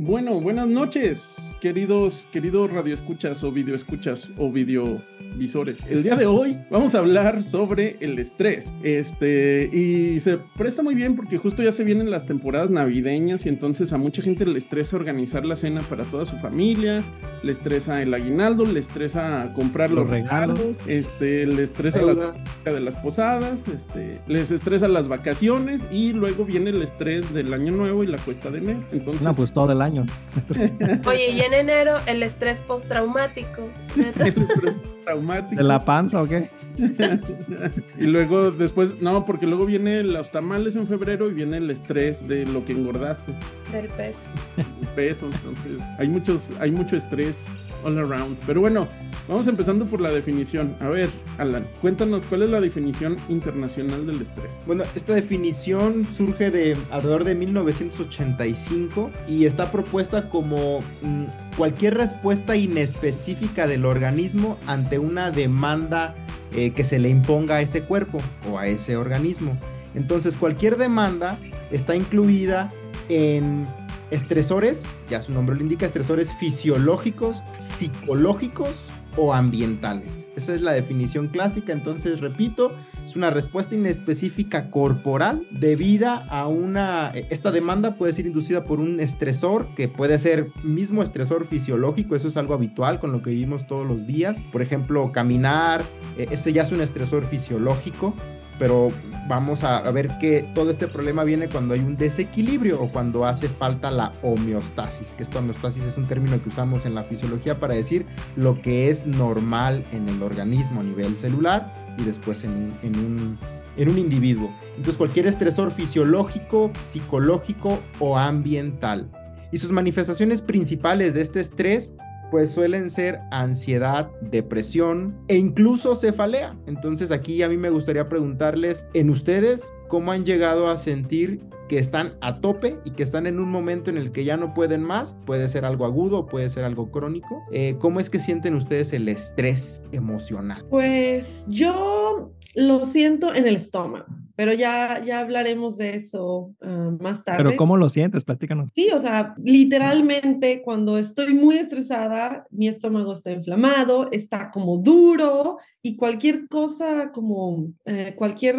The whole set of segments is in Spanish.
Bueno, buenas noches, queridos, queridos radioescuchas o videoescuchas o videovisores. El día de hoy vamos a hablar sobre el estrés. Este, y se presta muy bien porque justo ya se vienen las temporadas navideñas y entonces a mucha gente le estresa organizar la cena para toda su familia, le estresa el aguinaldo, le estresa comprar los, regalos, este, le estresa la de las posadas, este, les estresa las vacaciones y luego viene el estrés del año nuevo y la cuesta de enero. Entonces, no, pues todo el año. Oye, y en enero el estrés postraumático. traumático. ¿De la panza o qué? y luego después, no, porque luego viene los tamales en febrero y viene el estrés de lo que engordaste. Del peso. El peso, entonces hay muchos, hay mucho estrés all around. Pero bueno, vamos empezando por la definición. A ver, Alan, cuéntanos cuál es la definición internacional del estrés. Bueno, esta definición surge de alrededor de 1985 y está propuesta como mm, cualquier respuesta inespecífica del organismo ante una demanda eh, que se le imponga a ese cuerpo o a ese organismo. Entonces, cualquier demanda está incluida en estresores, ya su nombre lo indica, estresores fisiológicos, psicológicos o ambientales. Esa es la definición clásica, entonces repito, es una respuesta inespecífica corporal debida a una... Esta demanda puede ser inducida por un estresor que puede ser mismo estresor fisiológico, eso es algo habitual con lo que vivimos todos los días. Por ejemplo, caminar, e, ese ya es un estresor fisiológico pero vamos a, ver que todo este problema viene cuando hay un desequilibrio o cuando hace falta la homeostasis, que esta homeostasis es un término que usamos en la fisiología para decir lo que es normal en el organismo a nivel celular y después en un, en un, en un individuo. Entonces cualquier estresor fisiológico, psicológico o ambiental. Y sus manifestaciones principales de este estrés pues suelen ser ansiedad, depresión e incluso cefalea. Entonces aquí a mí me gustaría preguntarles en ustedes cómo han llegado a sentir que están a tope y que están en un momento en el que ya no pueden más, puede ser algo agudo, puede ser algo crónico. Eh, ¿Cómo es que sienten ustedes el estrés emocional? Pues yo lo siento en el estómago, pero ya, ya hablaremos de eso ah, más tarde. Pero ¿cómo lo sientes? Platícanos. Sí, o sea, literalmente cuando estoy muy estresada, mi estómago está inflamado, está como duro y cualquier cosa como eh, cualquier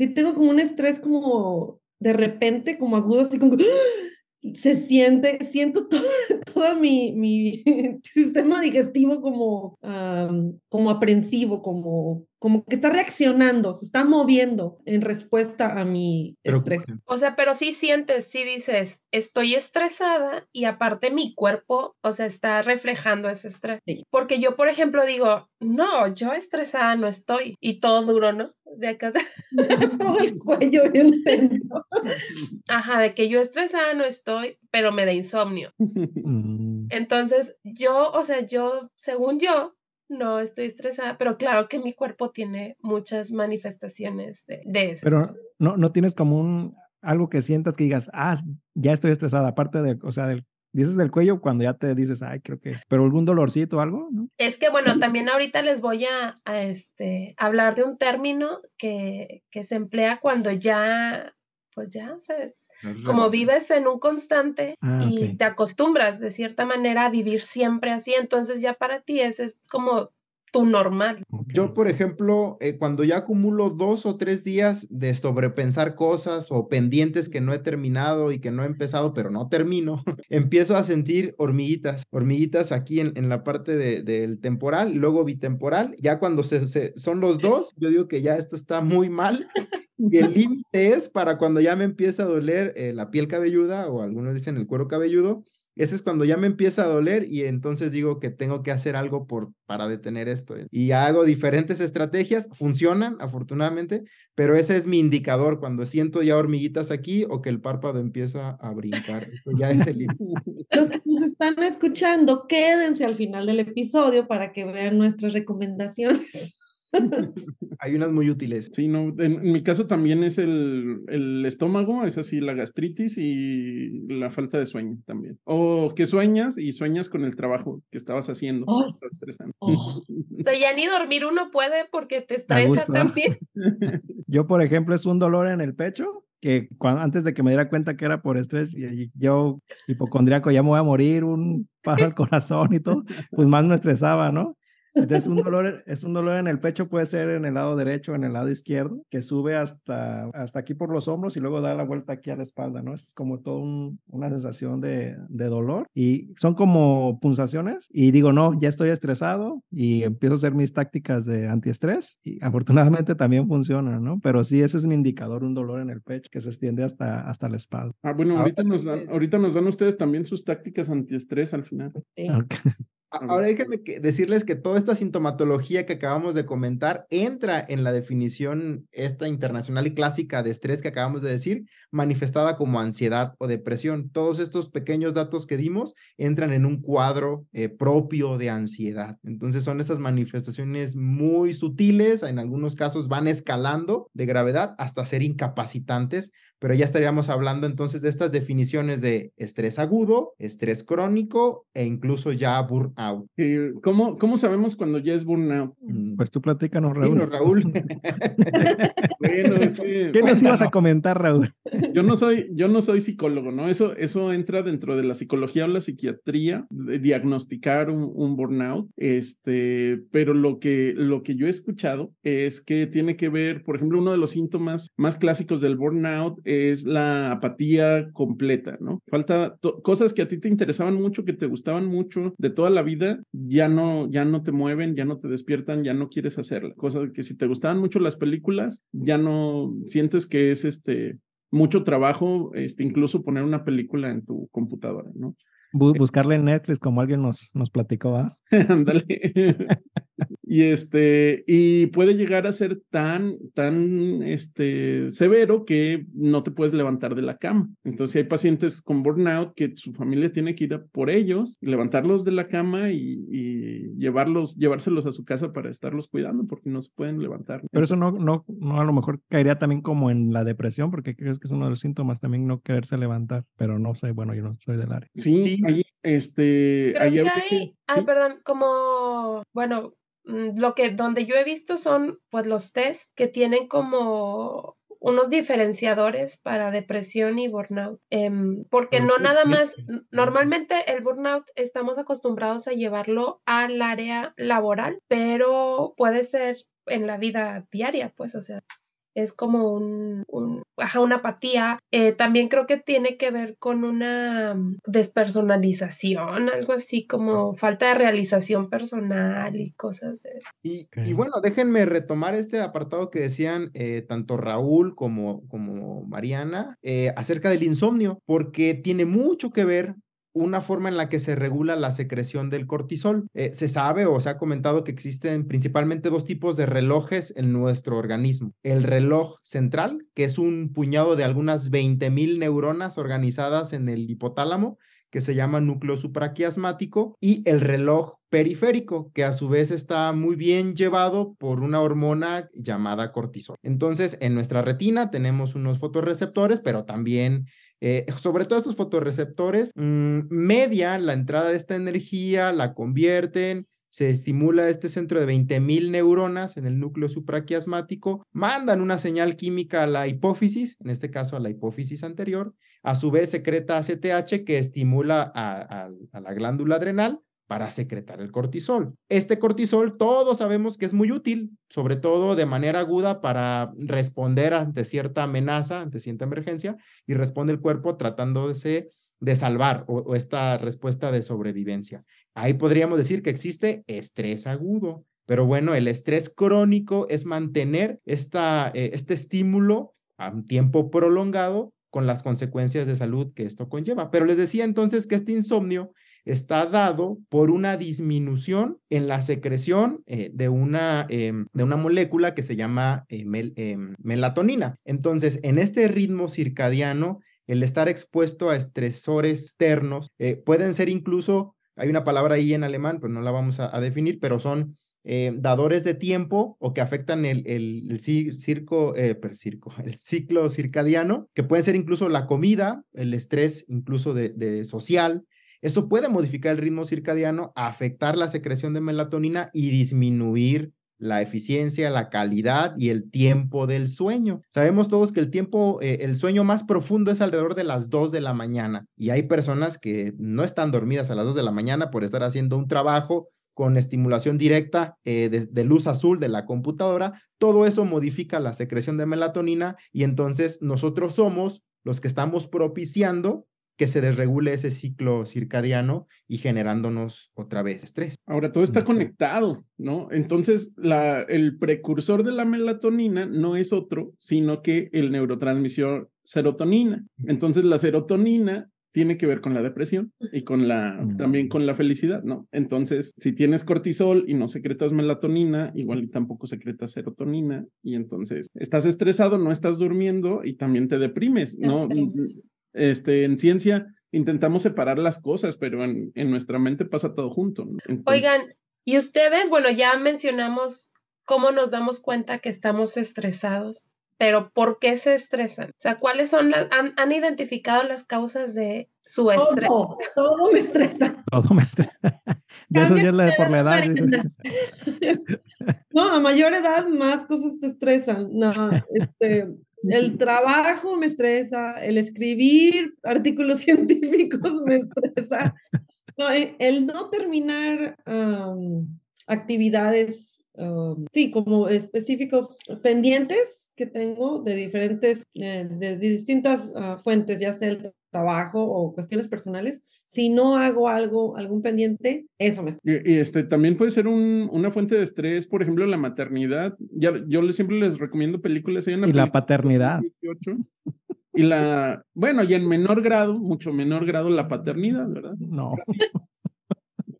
sí tengo como un estrés como de repente, como agudo, así como se siente, siento todo, todo mi, mi sistema digestivo como, como aprensivo, como, como que está reaccionando, se está moviendo en respuesta a mi estrés. O sea, pero sí sientes, sí dices, estoy estresada y aparte mi cuerpo, o sea, está reflejando ese estrés. Porque yo, por ejemplo, digo, no, yo estresada no estoy y todo duro, ¿no? De acá. todo el cuello bien Ajá, de que yo estresada no estoy, pero me da insomnio. Mm. Entonces, yo, o sea, yo, según yo, no estoy estresada, pero claro que mi cuerpo tiene muchas manifestaciones de, eso. Pero no, no tienes como un algo que sientas que digas, ah, ya estoy estresada, aparte de, o sea, del, dices del cuello cuando ya te dices, ay, creo que, pero algún dolorcito o algo, ¿no? Es que bueno, también ahorita les voy a, este, hablar de un término que, que se emplea cuando ya pues ya, ¿sabes? Como vives en un constante ah, y te acostumbras de cierta manera a vivir siempre así, entonces ya para ti ese es como tu normal. Yo, por ejemplo, eh, cuando ya acumulo dos o tres días de sobrepensar cosas o pendientes que no he terminado y que no he empezado, pero no termino, empiezo a sentir hormiguitas, hormiguitas aquí en, en la parte del temporal, luego bitemporal. Ya cuando se, son los dos, yo digo que ya esto está muy mal y el límite es para cuando ya me empieza a doler eh, la piel cabelluda o algunos dicen el cuero cabelludo. Ese es cuando ya me empieza a doler y entonces digo que tengo que hacer algo por, para detener esto. Y hago diferentes estrategias, funcionan afortunadamente, pero ese es mi indicador cuando siento ya hormiguitas aquí o que el párpado empieza a brincar. ya es el. Los que nos están escuchando, quédense al final del episodio para que vean nuestras recomendaciones. Hay unas muy útiles. Sí, no, en, mi caso también es el, el, estómago, es así, la gastritis y la falta de sueño también. O que sueñas y sueñas con el trabajo que estabas haciendo. Oh. o sea, ya ni dormir uno puede porque te estresa también. Yo, por ejemplo, es un dolor en el pecho que antes de que me diera cuenta que era por estrés y yo hipocondríaco ya me voy a morir, un paro al corazón y todo, pues más me estresaba, ¿no? Entonces, un dolor, es un dolor en el pecho, puede ser en el lado derecho o en el lado izquierdo, que sube hasta, hasta aquí por los hombros y luego da la vuelta aquí a la espalda, ¿no? Es como toda una sensación de, de, dolor y son como pulsaciones y digo, no, ya estoy estresado y empiezo a hacer mis tácticas de antiestrés y afortunadamente también funciona, ¿no? Pero sí, ese es mi indicador, un dolor en el pecho que se extiende hasta, hasta la espalda. Ah, bueno, ahorita, nos dan, ahorita nos dan ustedes también sus tácticas antiestrés al final. Sí. Ahora déjenme decirles que toda esta sintomatología que acabamos de comentar entra en la definición esta internacional y clásica de estrés que acabamos de decir, manifestada como ansiedad o depresión. Todos estos pequeños datos que dimos entran en un cuadro eh, propio de ansiedad. Entonces son esas manifestaciones muy sutiles, en algunos casos van escalando de gravedad hasta ser incapacitantes pero ya estaríamos hablando entonces de estas definiciones de estrés agudo, estrés crónico e incluso ya burnout. ¿Cómo, cómo sabemos cuando ya es burnout? Mm. Pues tú platícanos, Raúl. Bueno, Raúl. bueno, es que... ¿Qué nos ibas a comentar, Raúl? yo no soy, yo no soy psicólogo, ¿no? Eso, eso entra dentro de la psicología o la psiquiatría, de diagnosticar un, un, burnout, este, pero lo que, lo que yo he escuchado es que tiene que ver, por ejemplo, uno de los síntomas más clásicos del burnout es la apatía completa, ¿no? Falta cosas que a ti te interesaban mucho, que te gustaban mucho de toda la vida, ya no, ya no te mueven, ya no te despiertan, ya no quieres hacerla. Cosas que si te gustaban mucho las películas, ya no sientes que es este mucho trabajo, este, incluso poner una película en tu computadora, ¿no? Buscarle en Netflix como alguien nos, nos platicó, ¿ah? Ándale. Y este, y puede llegar a ser tan, tan este, severo que no te puedes levantar de la cama. Entonces hay pacientes con burnout que su familia tiene que ir por ellos, levantarlos de la cama y, llevarlos, llevárselos a su casa para estarlos cuidando porque no se pueden levantar. Pero eso no, no, no a lo mejor caería también como en la depresión, porque creo que es uno de los síntomas también no quererse levantar, pero no sé, bueno, yo no soy del área. Sí, ahí, este, Creo que hay, ay, perdón, como, bueno, lo que donde yo he visto son pues los test que tienen como unos diferenciadores para depresión y burnout, em, porque no nada más, normalmente el burnout estamos acostumbrados a llevarlo al área laboral, pero puede ser en la vida diaria, pues, o sea, es como un, una apatía. Eh, también creo que tiene que ver con una despersonalización, algo así como falta de realización personal y cosas de eso. Y, bueno, déjenme retomar este apartado que decían eh, tanto Raúl como, como Mariana eh, acerca del insomnio, porque tiene mucho que ver una forma en la que se regula la secreción del cortisol. Eh, se sabe o se ha comentado que existen principalmente dos tipos de relojes en nuestro organismo. El reloj central, que es un puñado de algunas 20 mil neuronas organizadas en el hipotálamo, que se llama núcleo supraquiasmático, y el reloj periférico, que a su vez está muy bien llevado por una hormona llamada cortisol. Entonces, en nuestra retina tenemos unos fotorreceptores, pero también eh, sobre todo estos fotorreceptores, mm, median la entrada de esta energía, la convierten, se estimula este centro de 20.000 neuronas en el núcleo supraquiasmático, mandan una señal química a la hipófisis, en este caso a la hipófisis anterior, a su vez secreta ACTH que estimula a la glándula adrenal, para secretar el cortisol. Este cortisol todos sabemos que es muy útil, sobre todo de manera aguda para responder ante cierta amenaza, ante cierta emergencia, y responde el cuerpo tratándose de salvar o, esta respuesta de sobrevivencia. Ahí podríamos decir que existe estrés agudo, pero bueno, el estrés crónico es mantener esta, eh, este estímulo a un tiempo prolongado con las consecuencias de salud que esto conlleva. Pero les decía entonces que este insomnio está dado por una disminución en la secreción eh, de, una, em, de una molécula que se llama eh, em, melatonina. Entonces, en este ritmo circadiano, el estar expuesto a estresores externos eh, pueden ser incluso, hay una palabra ahí en alemán, pues no la vamos a, definir, pero son dadores de tiempo o que afectan el, el, circo, circo, el ciclo circadiano, que pueden ser incluso la comida, el estrés incluso de social. Eso puede modificar el ritmo circadiano, afectar la secreción de melatonina y disminuir la eficiencia, la calidad y el tiempo del sueño. Sabemos todos que el tiempo, eh, el sueño más profundo es alrededor de las 2 de la mañana y hay personas que no están dormidas a las 2 de la mañana por estar haciendo un trabajo con estimulación directa eh, de, luz azul de la computadora, todo eso modifica la secreción de melatonina y entonces nosotros somos los que estamos propiciando que se desregule ese ciclo circadiano y generándonos otra vez estrés. Ahora, todo está conectado, ¿no? Entonces, la, el precursor de la melatonina no es otro, sino que el neurotransmisor serotonina. Entonces, la serotonina tiene que ver con la depresión y con la también con la felicidad, ¿no? Entonces, si tienes cortisol y no secretas melatonina, igual y tampoco secretas serotonina y entonces estás estresado, no estás durmiendo y también te deprimes, ¿no? Este, en ciencia intentamos separar las cosas, pero en, en nuestra mente pasa todo junto. ¿no? Oigan, y ustedes, bueno, ya mencionamos cómo nos damos cuenta que estamos estresados pero ¿por qué se estresan? O sea, ¿cuáles son las, han, identificado las causas de su estrés? Todo, todo me estresa. Todo me estresa. ya eso ya es por la edad. no, a mayor edad más cosas te estresan. No, este, el trabajo me estresa, el escribir artículos científicos me estresa. No, el no terminar actividades Um, sí, como específicos pendientes que tengo de diferentes, eh, de, distintas ah, fuentes, ya sea el trabajo o cuestiones personales. Si no hago algo, algún pendiente, eso me... Y, y este, también puede ser un, una fuente de estrés, por ejemplo, la maternidad. Ya, yo siempre les recomiendo películas. y la paternidad. y la, bueno, y en menor grado, mucho menor grado, la paternidad, ¿verdad? No.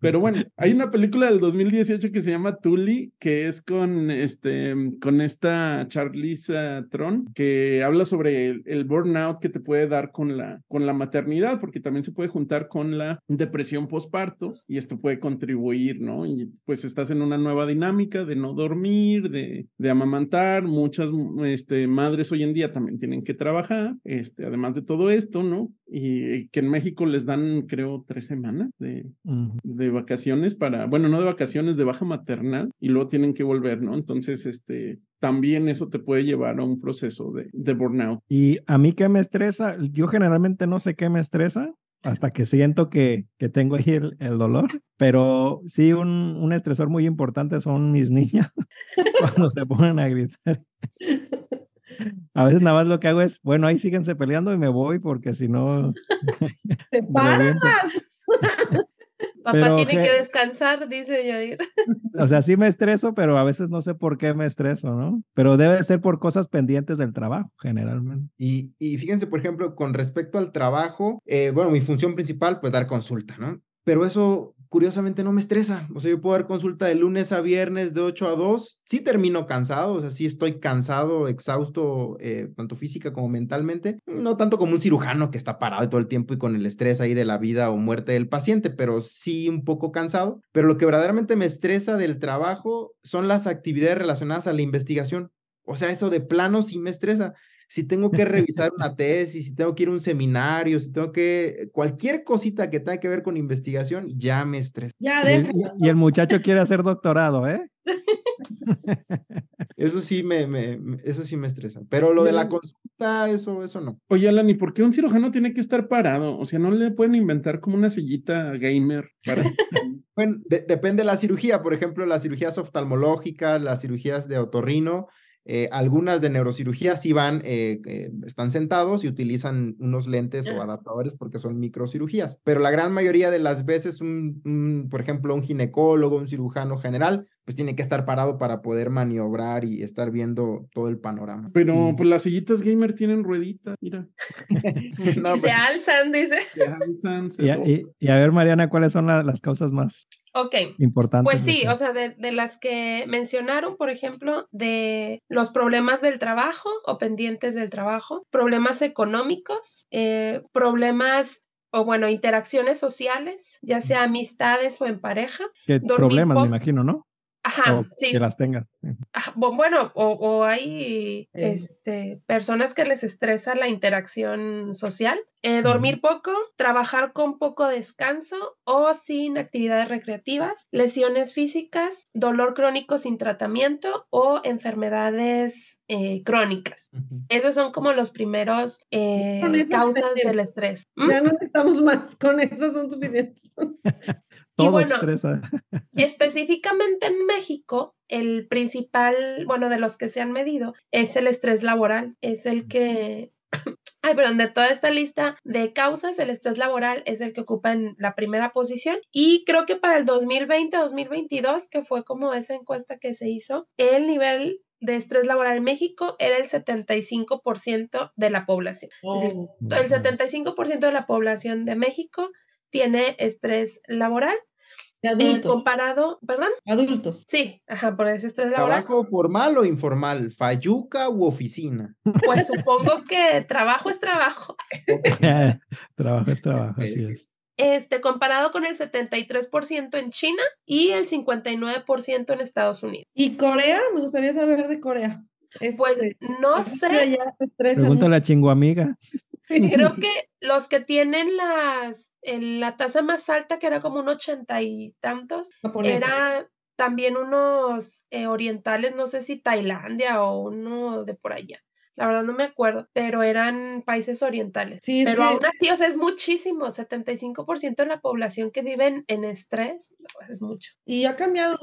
Pero bueno, hay una película del 2018 que se llama Tully, que es con, este, con esta Charlize Tron, que habla sobre el, burnout que te puede dar con la, con la maternidad, porque también se puede juntar con la depresión postparto y esto puede contribuir, ¿no? Y pues estás en una nueva dinámica de no dormir, de, de amamantar. Muchas este, madres hoy en día también tienen que trabajar, este, además de todo esto, ¿no? Y, que en México les dan, creo, tres semanas de, de vacaciones para, bueno, no de vacaciones, de baja maternal y luego tienen que volver, ¿no? Entonces, este, también eso te puede llevar a un proceso de, de burnout. Y a mí qué me estresa, yo generalmente no sé qué me estresa hasta que siento que, que tengo ahí el, el, dolor, pero sí un, un estresor muy importante son mis niñas cuando se ponen a gritar. A veces nada más lo que hago es, bueno, ahí síguense peleando y me voy porque si no... ¡Te Papá tiene que descansar, dice Yair. O sea, sí me estreso, pero a veces no sé por qué me estreso, ¿no? Pero debe ser por cosas pendientes del trabajo, generalmente. Y, y fíjense, por ejemplo, con respecto al trabajo, eh, bueno, mi función principal, pues dar consulta, ¿no? Pero eso curiosamente no me estresa. O sea, yo puedo dar consulta de lunes a viernes de 8 a 2. Sí termino cansado, o sea, sí estoy cansado, exhausto, eh, tanto física como mentalmente. No tanto como un cirujano que está parado todo el tiempo y con el estrés ahí de la vida o muerte del paciente, pero sí un poco cansado. Pero lo que verdaderamente me estresa del trabajo son las actividades relacionadas a la investigación. O sea, eso de plano sí me estresa si tengo que revisar una tesis, si tengo que ir a un seminario, si tengo que, cualquier cosita que tenga que ver con investigación, ya me estresa. Ya, y, el muchacho quiere hacer doctorado, ¿eh? Eso sí me, me, eso sí me estresa. Pero lo de la consulta, eso, eso no. Oye, Alan, ¿y por qué un cirujano tiene que estar parado? O sea, ¿no le pueden inventar como una sillita gamer para... bueno, depende de la cirugía. Por ejemplo, las cirugías oftalmológicas, las cirugías de otorrino, eh, algunas de neurocirugía sí van, eh, eh, están sentados y utilizan unos lentes o adaptadores porque son microcirugías, pero la gran mayoría de las veces, un, por ejemplo, un ginecólogo, un cirujano general, pues tiene que estar parado para poder maniobrar y estar viendo todo el panorama. Pero pues las sillitas gamer tienen rueditas, mira. se pues, alzan, dice. Se alzan, y, a, ver, Mariana, ¿cuáles son las causas más. Importantes. Pues sí, o sea, de, de, las que mencionaron, por ejemplo, de los problemas del trabajo o pendientes del trabajo, problemas económicos, eh, problemas o bueno, interacciones sociales, ya sea amistades o en pareja. ¿Qué problemas, me imagino, no? Ajá, sí. Que las tengas. bueno, o, hay este, personas que les estresa la interacción social. Eh, dormir poco, trabajar con poco descanso o sin actividades recreativas, lesiones físicas, dolor crónico sin tratamiento o enfermedades eh, crónicas. Esos son como los primeros eh, causas del estrés. Ya no necesitamos más, con eso son suficientes. y bueno, específicamente en México, el principal, bueno, de los que se han medido es el estrés laboral, es el que Ay, perdón, de toda esta lista de causas, el estrés laboral es el que ocupa en la primera posición. Y creo que para el 2020-2022, que fue como esa encuesta que se hizo, el nivel de estrés laboral en México era el 75% de la población. Es decir, el 75% de la población de México tiene estrés laboral eh, comparado, ¿perdón? Adultos. Sí, ajá, por ese estrés laboral. ¿Trabajo formal o informal? ¿Fayuca u oficina? Pues supongo que trabajo es trabajo. trabajo es trabajo, así es. Este, comparado con el 73% en China y el 59% en Estados Unidos. ¿Y Corea? Me gustaría saber de Corea. pues este, no sé. Pregúntale a chingo amiga. Creo que los que tienen las, la tasa más alta, que era como un ochenta y tantos, era también unos eh, orientales, no sé si Tailandia o uno de por allá la verdad no me acuerdo, pero eran países orientales. Sí, pero aún así, o sea, es muchísimo, 75% de la población que vive en, estrés, es mucho. Y ha cambiado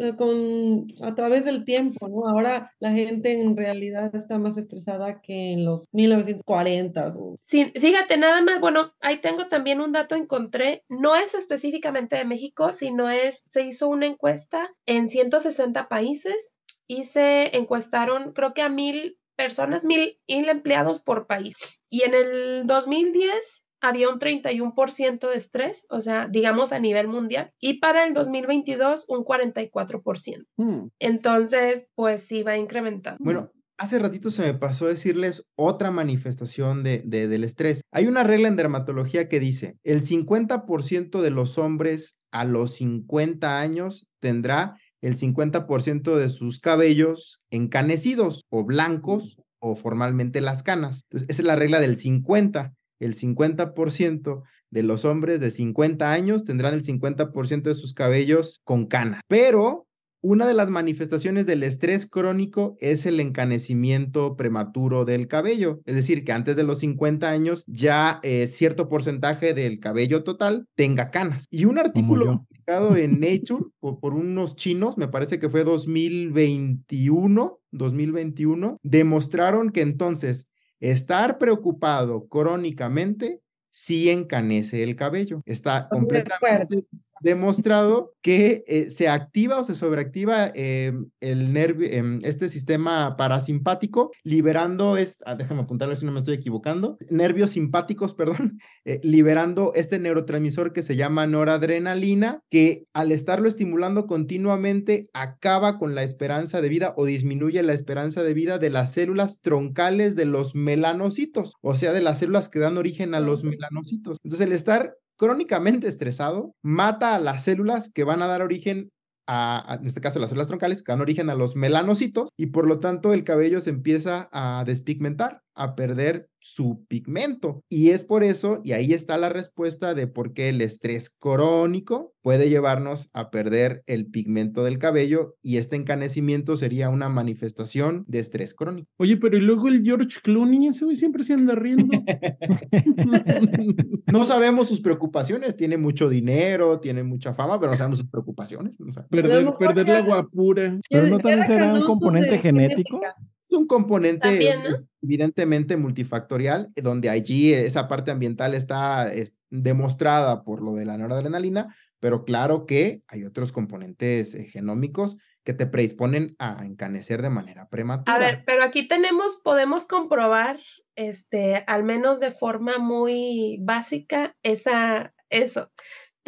eh, con, a través del tiempo, ¿no? Ahora la gente en realidad está más estresada que en los 1940. Sí, fíjate, nada más, bueno, ahí tengo también un dato, encontré, no es específicamente de México, sino es, se hizo una encuesta en 160 países y se encuestaron, creo que a mil personas, mil, empleados por país. Y en el 2010 había un 31% de estrés, o sea, digamos a nivel mundial, y para el 2022 un 44%. Hmm. Entonces, pues sí va incrementando. Bueno, hace ratito se me pasó decirles otra manifestación de, del estrés. Hay una regla en dermatología que dice, el 50% de los hombres a los 50 años tendrá el 50% de sus cabellos encanecidos o blancos o formalmente las canas. Entonces, esa es la regla del 50. El 50% de los hombres de 50 años tendrán el 50% de sus cabellos con canas. Pero una de las manifestaciones del estrés crónico es el encanecimiento prematuro del cabello, es decir, que antes de los 50 años ya eh, cierto porcentaje del cabello total tenga canas. Y un artículo publicado en Nature por, por, unos chinos, me parece que fue 2021, 2021, demostraron que entonces estar preocupado crónicamente sí encanece el cabello. Está completamente demostrado que eh, se activa o se sobreactiva eh, el nervio, em, este sistema parasimpático, liberando, es, ah, déjame apuntarlo si no me estoy equivocando, nervios simpáticos, perdón, eh, liberando este neurotransmisor que se llama noradrenalina, que al estarlo estimulando continuamente acaba con la esperanza de vida o disminuye la esperanza de vida de las células troncales de los melanocitos, o sea, de las células que dan origen a los melanocitos. Entonces, el estar crónicamente estresado mata a las células que van a dar origen a, en este caso las células troncales, que dan origen a los melanocitos y por lo tanto el cabello se empieza a despigmentar, a perder su pigmento. Y es por eso, y ahí está la respuesta de por qué el estrés crónico puede llevarnos a perder el pigmento del cabello y este encanecimiento sería una manifestación de estrés crónico. Oye, pero y luego el George Clooney, ese hoy siempre se anda riendo. no sabemos sus preocupaciones, tiene mucho dinero, tiene mucha fama, pero no sabemos sus preocupaciones. perder, perder la guapura. Pero no también será un componente genético. Es un componente evidentemente multifactorial, donde allí esa parte ambiental está demostrada por lo de la noradrenalina, pero claro que hay otros componentes eh, genómicos que te predisponen a encanecer de manera prematura. A ver, pero aquí tenemos, podemos comprobar, este, al menos de forma muy básica, esa, eso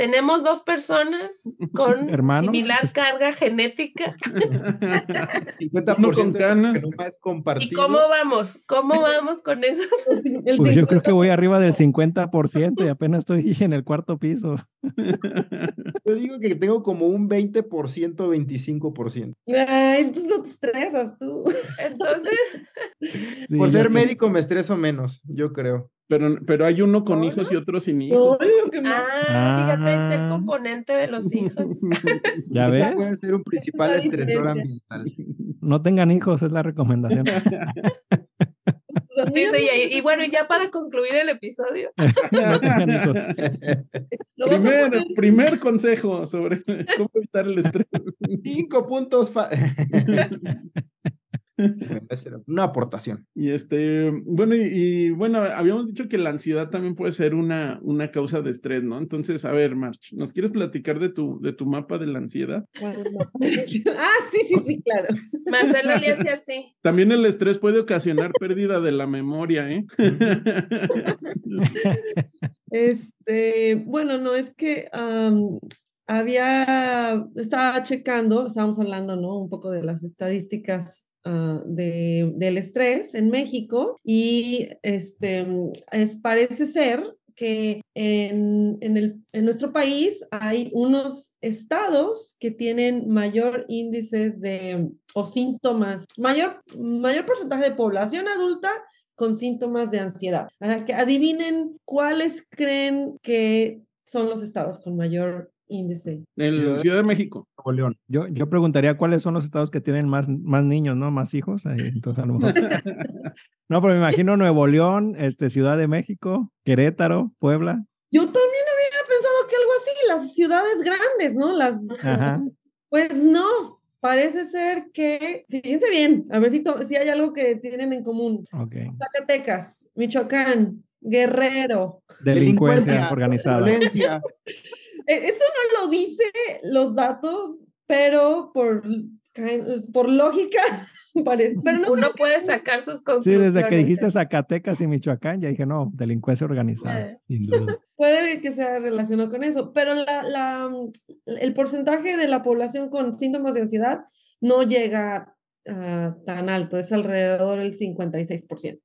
tenemos dos personas con similar carga genética. 50% con canas. ¿Y cómo vamos? ¿Cómo vamos con eso? Pues yo creo que voy arriba del 50% y apenas estoy en el cuarto piso. Yo digo que tengo como un 20%, 25%. Ay, entonces no te estresas tú. Entonces. Por ser médico me estreso menos, yo creo. Pero, pero hay uno con hijos y otro sin hijos. Ah, fíjate, este es el componente de los hijos. ¿Ya ves? puede ser un principal estresor ambiental. No tengan hijos, es la recomendación. Dice, y, y, bueno, ya para concluir el episodio. no tengan hijos. primer, primer consejo sobre cómo evitar el estrés. Cinco puntos. Una aportación. Y este, bueno, y, bueno, habíamos dicho que la ansiedad también puede ser una, una causa de estrés, ¿no? Entonces, a ver, March, ¿nos quieres platicar de tu, de tu mapa de la ansiedad? ah, sí, sí, sí, claro. Marcelo le hace así. También el estrés puede ocasionar pérdida de la memoria, ¿eh? este, bueno, no, es que había, estaba checando, estábamos hablando, ¿no? Un poco de las estadísticas Ah, de, del estrés en México y este, es, parece ser que en, en, el, en, nuestro país hay unos estados que tienen mayor índices de o síntomas, mayor, mayor porcentaje de población adulta con síntomas de ansiedad. adivinen cuáles creen que son los estados con mayor índice. En Ciudad de México. León. Yo, yo preguntaría cuáles son los estados que tienen más, más niños, ¿no? Más hijos. Entonces, a lo mejor. no, pero me imagino Nuevo León, este, Ciudad de México, Querétaro, Puebla. Yo también había pensado que algo así, las ciudades grandes, ¿no? Las. Pues no, parece ser que, fíjense bien, a ver si, si hay algo que tienen en común. Okay. Zacatecas, Michoacán, Guerrero. Delincuencia, organizada. Violencia. E, eso no lo dice los datos, pero por, por lógica, parece. Pero uno puede sacar sus conclusiones. Sí, desde que dijiste Zacatecas y Michoacán, ya dije, no, delincuencia organizada, sin duda. Puede que sea relacionado con eso, pero la, la, el porcentaje de la población con síntomas de ansiedad no llega Ah, tan alto, es alrededor del 56%.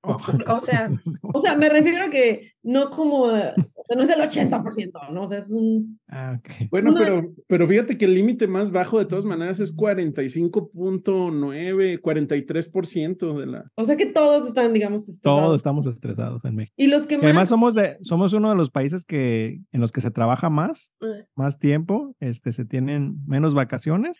o sea, o sea, me refiero a que no como, no es el 80%, ¿no? O sea, es un... Ah, bueno, pero, pero fíjate que el límite más bajo de todas maneras es 45.9, 43% de la... O sea que todos están, digamos, estresados. Todos estamos estresados en México. Y los que, además somos, de, somos uno de los países que, en los que se trabaja más, eh. más tiempo, este, se tienen menos vacaciones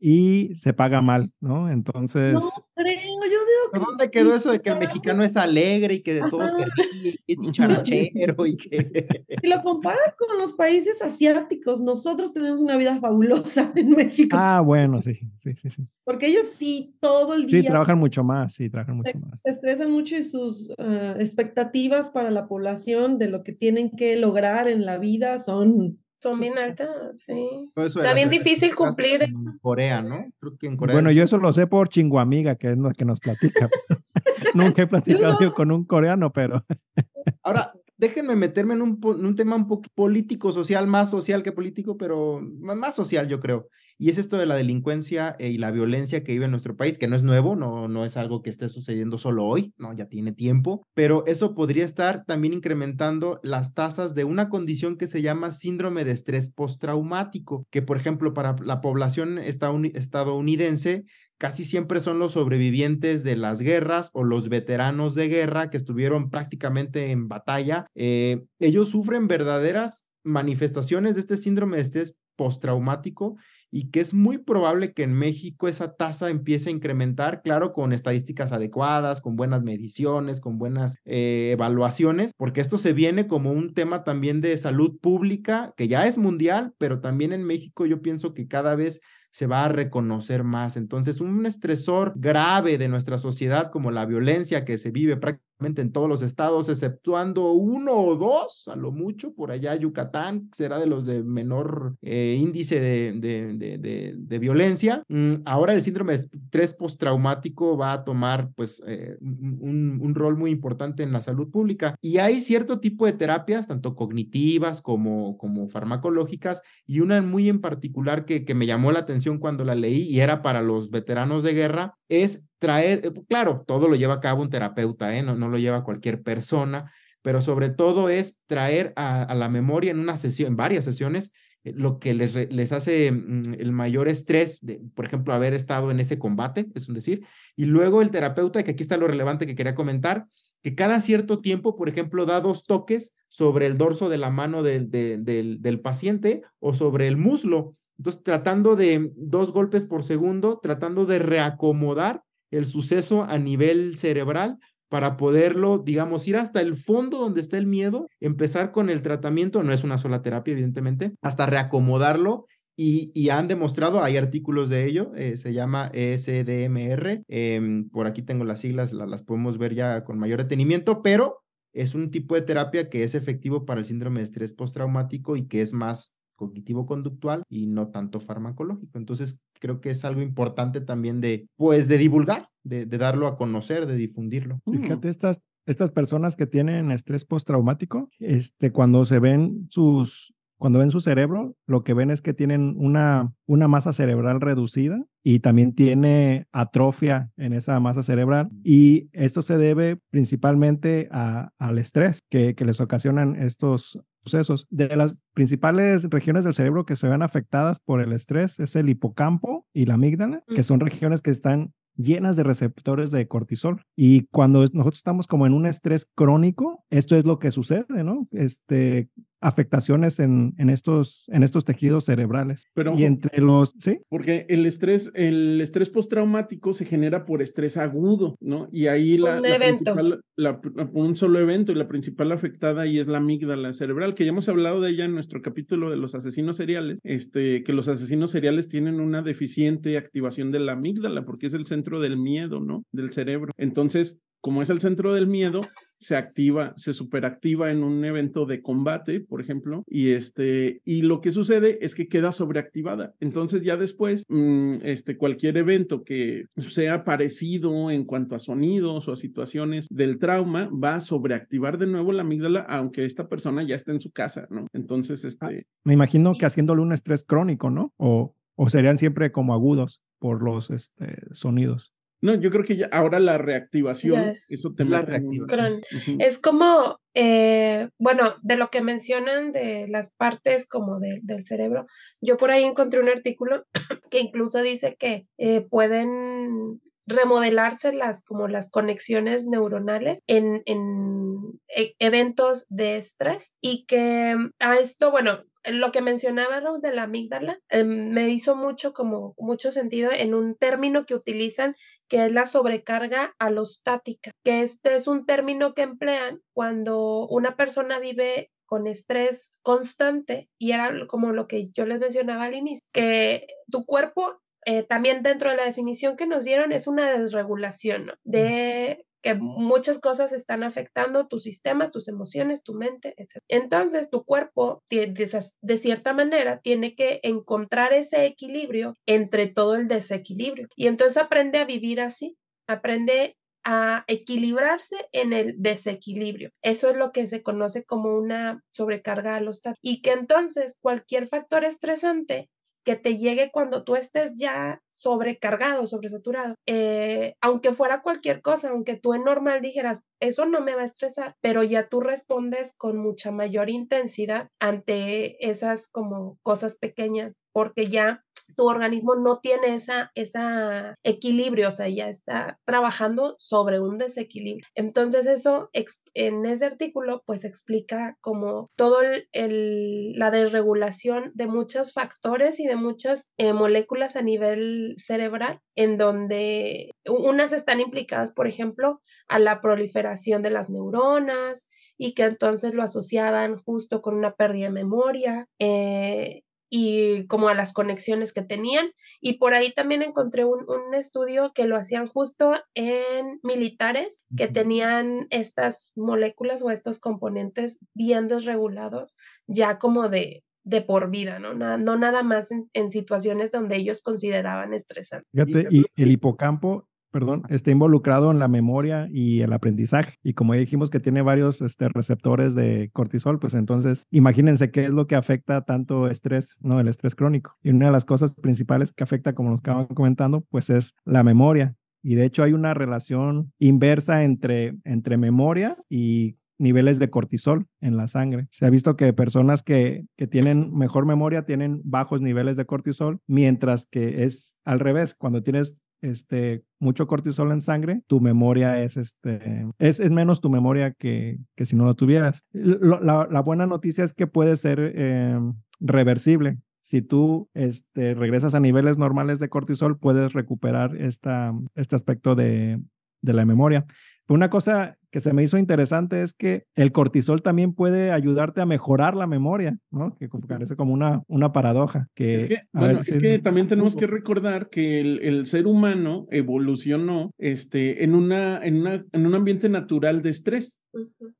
y se paga mal, ¿no? Entonces... No creo, yo digo que... ¿Dónde quedó eso de que el mexicano es alegre y que de todos se ríe y dicharachero y que... Si lo comparas con los países asiáticos, nosotros tenemos una vida fabulosa en México. Ah, bueno, sí, sí, sí, sí. Porque ellos sí, todo el día... Sí, trabajan mucho más, sí, trabajan mucho más. Se estresan mucho y sus uh, expectativas para la población de lo que tienen que lograr en la vida son son bien altas, sí. Está bien difícil cumplir. En Corea, ¿no? Creo que en Corea. Bueno, yo eso lo sé por Chinguamiga, que es lo que nos platica. Nunca he platicado con un coreano, pero. Ahora, déjenme meterme en un, un tema un poco político, social, más social que político, pero más social, yo creo. Y es esto de la delincuencia eh, y la violencia que vive nuestro país, que no es nuevo, no, no es algo que esté sucediendo solo hoy, no, ya tiene tiempo, pero eso podría estar también incrementando las tasas de una condición que se llama síndrome de estrés postraumático, que por ejemplo para la población estadounidense casi siempre son los sobrevivientes de las guerras o los veteranos de guerra que estuvieron prácticamente en batalla. Eh, ellos sufren verdaderas manifestaciones de este síndrome de estrés postraumático y que es muy probable que en México esa tasa empiece a incrementar, claro, con estadísticas adecuadas, con buenas mediciones, con buenas eh, evaluaciones, porque esto se viene como un tema también de salud pública, que ya es mundial, pero también en México yo pienso que cada vez se va a reconocer más. Entonces, un estresor grave de nuestra sociedad como la violencia que se vive prácticamente en todos los estados, exceptuando uno o dos, a lo mucho, por allá Yucatán, será de los de menor eh, índice de, de, de, de, violencia. Mm, ahora el síndrome de estrés postraumático va a tomar pues eh, un, un, rol muy importante en la salud pública y hay cierto tipo de terapias, tanto cognitivas como, como farmacológicas, y una muy en particular que, que me llamó la atención cuando la leí y era para los veteranos de guerra, es traer, eh, claro, todo lo lleva a cabo un terapeuta, ¿eh? no, no lo lleva cualquier persona, pero sobre todo es traer a, la memoria en una sesión, en varias sesiones, eh, lo que les, les hace mm, el mayor estrés, de, por ejemplo, haber estado en ese combate, es un decir, y luego el terapeuta, que aquí está lo relevante que quería comentar, que cada cierto tiempo, por ejemplo, da dos toques sobre el dorso de la mano del, del, del paciente o sobre el muslo. Entonces, tratando de dos golpes por segundo, tratando de reacomodar el suceso a nivel cerebral para poderlo, digamos, ir hasta el fondo donde está el miedo, empezar con el tratamiento, no es una sola terapia, evidentemente, hasta reacomodarlo. Y, han demostrado, hay artículos de ello, eh, se llama ESDMR, em, por aquí tengo las siglas, las podemos ver ya con mayor detenimiento, pero es un tipo de terapia que es efectivo para el síndrome de estrés postraumático y que es más cognitivo-conductual y no tanto farmacológico. Entonces, creo que es algo importante también de, pues, de divulgar, de, darlo a conocer, de difundirlo. Fíjate, estas, estas personas que tienen estrés postraumático, este, cuando se ven sus, cuando ven su cerebro, lo que ven es que tienen una, una masa cerebral reducida y también tiene atrofia en esa masa cerebral. Y esto se debe principalmente al estrés que, que les ocasionan estos sucesos. De las principales regiones del cerebro que se ven afectadas por el estrés es el hipocampo y la amígdala, que son regiones que están llenas de receptores de cortisol. Y cuando nosotros estamos como en un estrés crónico, esto es lo que sucede, ¿no? Este, afectaciones en, en, estos, en estos tejidos cerebrales. Pero, y entre los, ¿sí? Porque el estrés, el estrés postraumático se genera por estrés agudo, ¿no? Y ahí la, un evento. La, un solo evento y la principal afectada ahí es la amígdala cerebral, que ya hemos hablado de ella en nuestro capítulo de los asesinos seriales, este, que los asesinos seriales tienen una deficiente activación de la amígdala porque es el centro del miedo, ¿no? Del cerebro. Entonces, como es el centro del miedo, se activa, se superactiva en un evento de combate, por ejemplo, y este, y lo que sucede es que queda sobreactivada. Entonces ya después, mm, este, cualquier evento que sea parecido en cuanto a sonidos o a situaciones del trauma va a sobreactivar de nuevo la amígdala, aunque esta persona ya esté en su casa, ¿no? Entonces, ah, este... Me imagino que haciéndole un estrés crónico, ¿no? O, o serían siempre como agudos por los este, sonidos. No, yo creo que ya ahora la reactivación, es, eso te la reactivación. Es como, eh, bueno, de lo que mencionan de las partes como del cerebro, yo por ahí encontré un artículo que incluso dice que eh, pueden remodelarse las como las conexiones neuronales en, en e, eventos de estrés y que a esto, bueno, lo que mencionaba Raúl de la amígdala eh, me hizo mucho como mucho sentido en un término que utilizan que es la sobrecarga alostática, que este es un término que emplean cuando una persona vive con estrés constante y era como lo que yo les mencionaba al inicio, que tu cuerpo eh, también dentro de la definición que nos dieron es una desregulación de que muchas cosas están afectando tus sistemas, tus emociones, tu mente, etc. Entonces, tu cuerpo, de cierta manera, tiene que encontrar ese equilibrio entre todo el desequilibrio. Y entonces aprende a vivir así, aprende a equilibrarse en el desequilibrio. Eso es lo que se conoce como una sobrecarga alostática. Y que entonces cualquier factor estresante que te llegue cuando tú estés ya sobrecargado, sobresaturado. Eh, aunque fuera cualquier cosa, aunque tú en normal dijeras, eso no me va a estresar, pero ya tú respondes con mucha mayor intensidad ante esas como cosas pequeñas, porque ya tu organismo no tiene esa, esa equilibrio, o sea, ya está trabajando sobre un desequilibrio. Entonces eso en ese artículo pues explica como todo el, la desregulación de muchos factores y de muchas eh, moléculas a nivel cerebral, en donde unas están implicadas, por ejemplo, a la proliferación de las neuronas y que entonces lo asociaban justo con una pérdida de memoria. Eh, y como a las conexiones que tenían. Y por ahí también encontré un, estudio que lo hacían justo en militares que tenían estas moléculas o estos componentes bien desregulados, ya como de, de por vida, ¿no? no nada más en, en situaciones donde ellos consideraban estresantes. Fíjate, y el hipocampo perdón, está involucrado en la memoria y el aprendizaje. Y como dijimos que tiene varios este, receptores de cortisol, pues entonces imagínense qué es lo que afecta tanto estrés, ¿no? El estrés crónico. Y una de las cosas principales que afecta, como nos estaban comentando, pues es la memoria. Y de hecho hay una relación inversa entre, entre memoria y niveles de cortisol en la sangre. Se ha visto que personas que, que, tienen mejor memoria tienen bajos niveles de cortisol, mientras que es al revés. Cuando tienes este, mucho cortisol en sangre, tu memoria es, este, es, es menos tu memoria que, que si no lo tuvieras. la, buena noticia es que puede ser em, reversible. Si tú este, regresas a niveles normales de cortisol, puedes recuperar esta, este aspecto de, de la memoria. Una cosa que se me hizo interesante es que el cortisol también puede ayudarte a mejorar la memoria, ¿no? Que parece como una, una paradoja. Que, es que, bueno, es que también tenemos que recordar que el, el, ser humano evolucionó este, en, una, en, una, en un ambiente natural de estrés.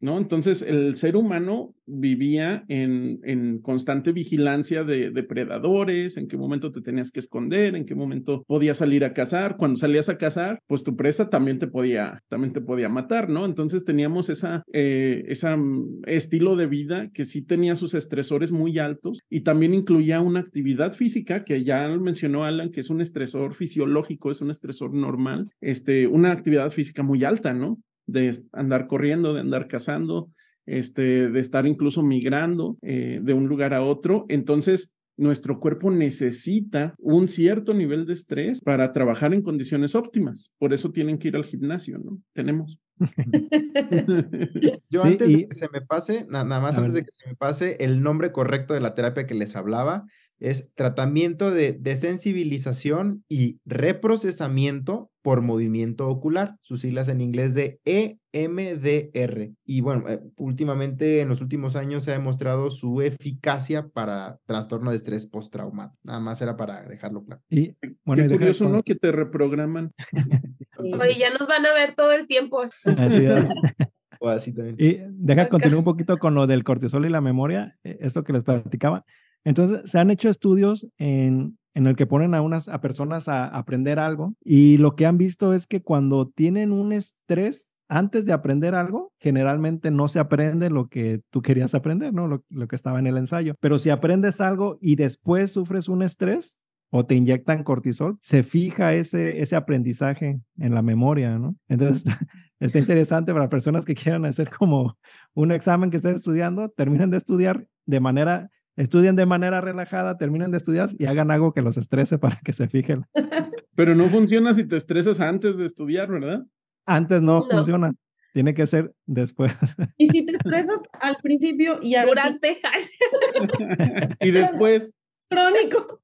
¿no? Entonces el ser humano vivía en, en constante vigilancia de depredadores, en qué momento te tenías que esconder, en qué momento podías salir a cazar. Cuando salías a cazar, pues tu presa también te podía, también te podía matar, ¿no? Entonces teníamos esa, eh, mm, estilo de vida que sí tenía sus estresores muy altos y también incluía una actividad física que ya mencionó Alan, que es un estresor fisiológico, es un estresor normal, este, una actividad física muy alta, ¿no? de andar corriendo, de andar cazando, este, de estar incluso migrando eh, de un lugar a otro. Entonces, nuestro cuerpo necesita un cierto nivel de estrés para trabajar en condiciones óptimas. Por eso tienen que ir al gimnasio, ¿no? Tenemos. Yo antes de que se me pase, nada más antes de que se me pase, el nombre correcto de la terapia que les hablaba es tratamiento de desensibilización y reprocesamiento por movimiento ocular, sus siglas en inglés de EMDR. Y bueno, eh, últimamente, en los últimos años se ha demostrado su eficacia para trastorno de estrés postraumático. Nada más era para dejarlo claro. Y bueno, Qué curioso, ¿no? Que te reprograman. Oye, ya nos van a ver todo el tiempo. Así es. O así también. Y deja continuar un poquito con lo del cortisol y la memoria, eh, esto que les platicaba. Entonces, se han hecho estudios en, el que ponen a unas a personas a aprender algo y lo que han visto es que cuando tienen un estrés antes de aprender algo, generalmente no se aprende lo que tú querías aprender, ¿no? Lo, que estaba en el ensayo. Pero si aprendes algo y después sufres un estrés o te inyectan cortisol, se fija ese, ese aprendizaje en la memoria, ¿no? Entonces, está interesante para personas que quieran hacer como un examen que estén estudiando, terminen de estudiar de manera Estudien de manera relajada, terminen de estudiar y hagan algo que los estrese para que se fijen. Pero no funciona si te estresas antes de estudiar, ¿verdad? Antes no, funciona. Tiene que ser después. Y si te estresas al principio y durante y después crónico.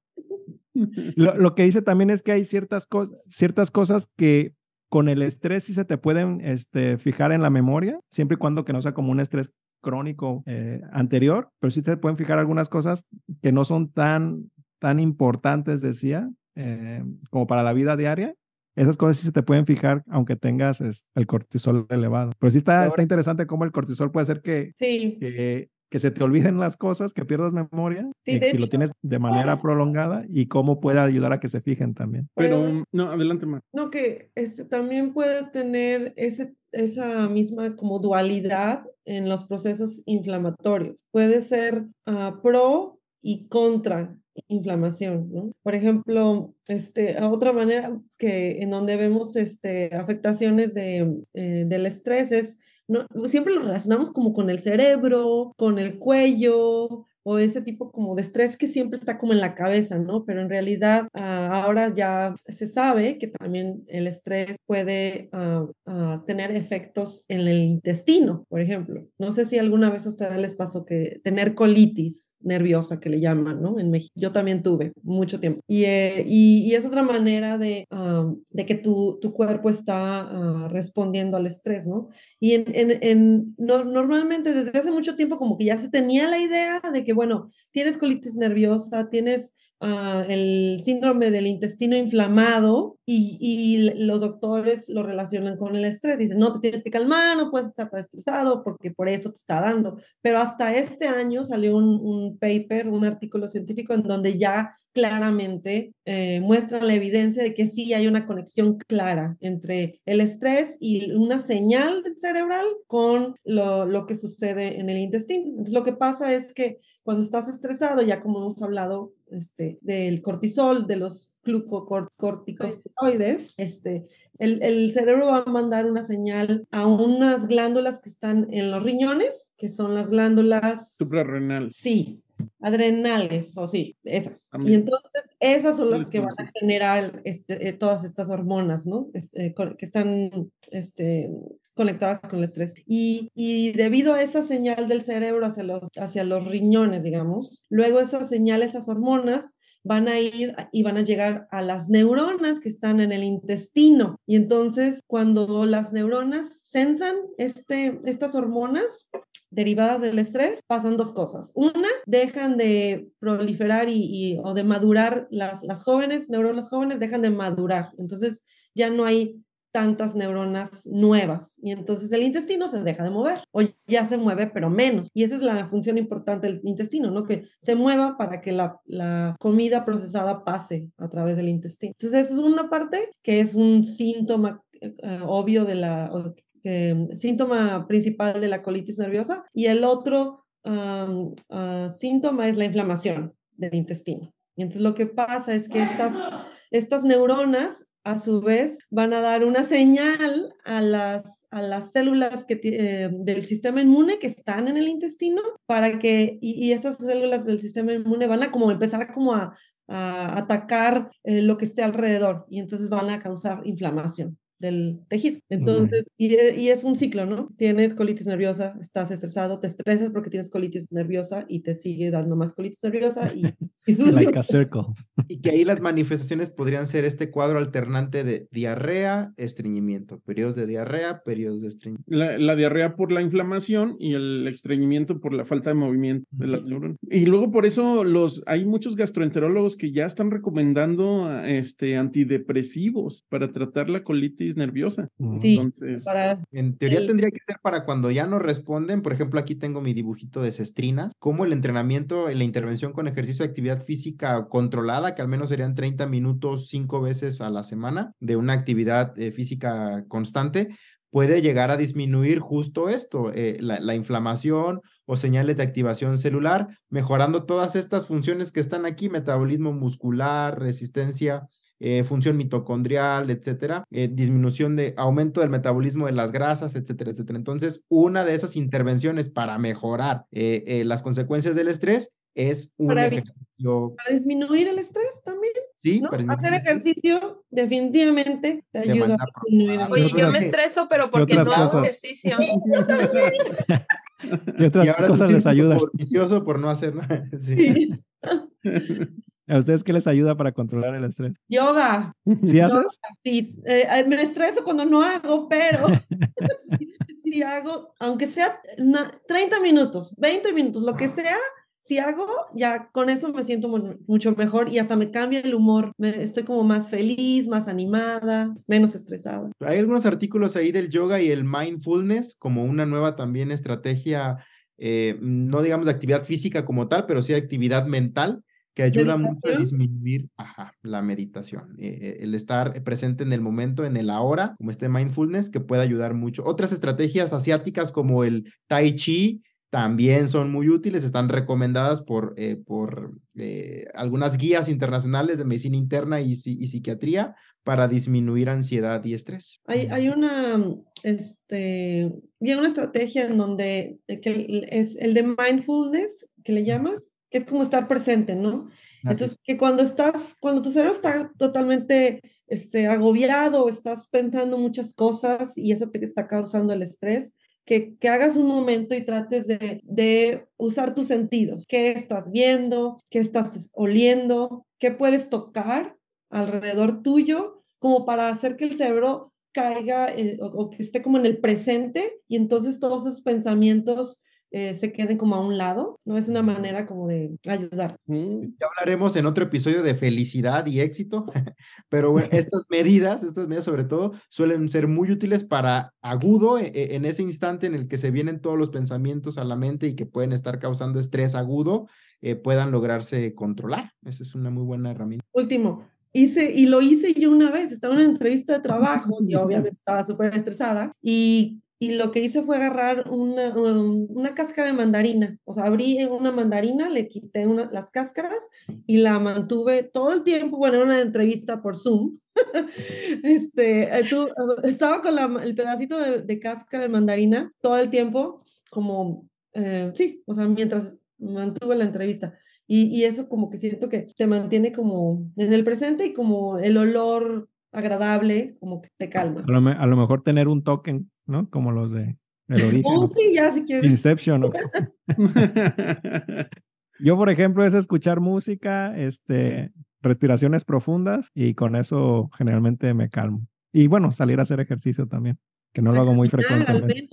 Lo, lo, que dice también es que hay ciertas, ciertas cosas que con el estrés sí se te pueden este, fijar en la memoria, siempre y cuando que no sea como un estrés crónico eh, anterior, pero sí te pueden fijar algunas cosas que no son tan, tan importantes, decía, eh, como para la vida diaria. Esas cosas sí se te pueden fijar aunque tengas el cortisol elevado. Pero sí está, está interesante cómo el cortisol puede hacer que, que que se te olviden las cosas, que pierdas memoria, si lo tienes de manera prolongada y cómo puede ayudar a que se fijen también. Pero, no, adelante, Mar. No, que este, también puede tener ese, esa misma como dualidad en los procesos inflamatorios. Puede ser uh, pro y contra inflamación, ¿no? Por ejemplo, este, otra manera que en donde vemos este, afectaciones de, eh, del estrés es no, siempre lo relacionamos como con el cerebro, con el cuello, o ese tipo como de estrés que siempre está como en la cabeza, ¿no? Pero en realidad ah, ahora ya se sabe que también el estrés puede ah, ah, tener efectos en el intestino, por ejemplo. No sé si alguna vez a ustedes les pasó que tener colitis, nerviosa que le llaman, ¿no? En México. Yo también tuve mucho tiempo. Y, eh, es otra manera de, de que tu, cuerpo está ah, respondiendo al estrés, ¿no? Y en normalmente desde hace mucho tiempo como que ya se tenía la idea de que, bueno, tienes colitis nerviosa, tienes Ah, el síndrome del intestino inflamado y, y, los doctores lo relacionan con el estrés. Dicen, no, te tienes que calmar, no puedes estar tan estresado porque por eso te está dando. Pero hasta este año salió un, un paper, un artículo científico en donde ya claramente eh, muestra la evidencia de que sí hay una conexión clara entre el estrés y una señal cerebral con lo, lo que sucede en el intestino. Entonces, lo que pasa es que cuando estás estresado, ya como hemos hablado este, del cortisol, de los glucocorticosteroides, este, el, el, cerebro va a mandar una señal a unas glándulas que están en los riñones, que son las glándulas suprarrenales. Sí, adrenales, o sí, esas. Y entonces esas son las que van a generar este, eh, todas estas hormonas, ¿no? Este, que están este, conectadas con el estrés. Y, y, debido a esa señal del cerebro hacia los, hacia los riñones, digamos, luego esas señales, esas hormonas, van a ir y van a llegar a las neuronas que están en el intestino. Y entonces, cuando las neuronas sensan este, estas hormonas, derivadas del estrés, pasan dos cosas. Una, dejan de proliferar y, o de madurar las, las jóvenes, neuronas jóvenes dejan de madurar. Entonces ya no hay tantas neuronas nuevas y entonces el intestino se deja de mover o ya se mueve pero menos y esa es la función importante del intestino, ¿no? Que se mueva para que la, la comida procesada pase a través del intestino. Entonces esa es una parte que es un síntoma eh, obvio de la, síntoma principal de la colitis nerviosa y el otro ah, síntoma es la inflamación del intestino. Entonces lo que pasa es que estas, neuronas a su vez van a dar una señal a las, a las células que, eh, del sistema inmune que están en el intestino para que, y, estas células del sistema inmune van a como empezar a como a, atacar eh, lo que esté alrededor y entonces van a causar inflamación del tejido. Entonces, y, y, es un ciclo, ¿no? Tienes colitis nerviosa, estás estresado, te estresas porque tienes colitis nerviosa y te sigue dando más colitis nerviosa y... y like a circle. Y que ahí las manifestaciones podrían ser este cuadro alternante de diarrea, estreñimiento, periodos de diarrea, periodos de estreñimiento. La, diarrea por la inflamación y el estreñimiento por la falta de movimiento de las neuronas. Y luego por eso los, hay muchos gastroenterólogos que ya están recomendando este, antidepresivos para tratar la colitis nerviosa. Sí, Entonces, en teoría tendría que ser para cuando ya no responden. Por ejemplo, aquí tengo mi dibujito de cestrinas, como el entrenamiento, la intervención con ejercicio de actividad física controlada, que al menos serían 30 minutos cinco veces a la semana de una actividad eh, física constante, puede llegar a disminuir justo esto, eh, la, la, inflamación o señales de activación celular, mejorando todas estas funciones que están aquí, metabolismo muscular, resistencia eh, función mitocondrial, etcétera, eh, disminución de aumento del metabolismo de las grasas, etcétera, etcétera. Entonces, una de esas intervenciones para mejorar eh, las consecuencias del estrés es un para, ejercicio. Para disminuir el estrés también. Sí, para Hacer ejercicio definitivamente te ayuda a disminuir el Oye, yo me estreso, pero porque no hago ejercicio. y otras cosas les ayuda. Por vicioso por no hacer nada. Sí. ¿A ustedes qué les ayuda para controlar el estrés? Yoga. ¿Sí haces? Sí, eh, me estreso cuando no hago, pero si hago, aunque sea 30 minutos, 20 minutos, lo que sea, si hago, ya con eso me siento mucho mejor y hasta me cambia el humor. Me, estoy como más feliz, más animada, menos estresada. Hay algunos artículos ahí del yoga y el mindfulness como una nueva también estrategia, eh, no digamos de actividad física como tal, pero sí de actividad mental que ayuda mucho a disminuir la meditación, eh, eh, el estar presente en el momento, en el ahora, como este mindfulness, que puede ayudar mucho. Otras estrategias asiáticas como el tai chi también son muy útiles, están recomendadas por, eh, por algunas guías internacionales de medicina interna y, y, psiquiatría para disminuir ansiedad y estrés. Hay, hay una, este, una estrategia en donde que es el de mindfulness, que le llamas, es como estar presente, ¿no? Entonces, que cuando estás, cuando tu cerebro está totalmente este, agobiado, estás pensando muchas cosas y eso te está causando el estrés, que, que hagas un momento y trates de, de usar tus sentidos. ¿Qué estás viendo? ¿Qué estás oliendo? ¿Qué puedes tocar alrededor tuyo? Como para hacer que el cerebro caiga eh, o, que esté como en el presente y entonces todos esos pensamientos eh, se queden como a un lado, ¿no? Es una manera como de ayudar. Ya hablaremos en otro episodio de felicidad y éxito, pero bueno, estas medidas, estas medidas sobre todo, suelen ser muy útiles para agudo e, e, en, ese instante en el que se vienen todos los pensamientos a la mente y que pueden estar causando estrés agudo, eh, puedan lograrse controlar. Esa es una muy buena herramienta. Último, hice, y lo hice yo una vez, estaba en una entrevista de trabajo, y obviamente estaba súper estresada, y y lo que hice fue agarrar una, um, una, cáscara de mandarina. O sea, abrí una mandarina, le quité una, las cáscaras y la mantuve todo el tiempo. Bueno, era una entrevista por Zoom. este, eh, tú, eh, estaba con la, el pedacito de, de, cáscara de mandarina todo el tiempo, como, eh, sí, o sea, mientras mantuve la entrevista. Y, y eso como que siento que te mantiene como en el presente y como el olor agradable, como que te calma. A lo, a lo mejor tener un token ¿no? Como los de El Origen. Oh, sí, ya si quieres. Inception. Yo, por ejemplo, es escuchar música, este, respiraciones profundas y con eso generalmente me calmo. Y bueno, salir a hacer ejercicio también que no lo hago muy frecuentemente.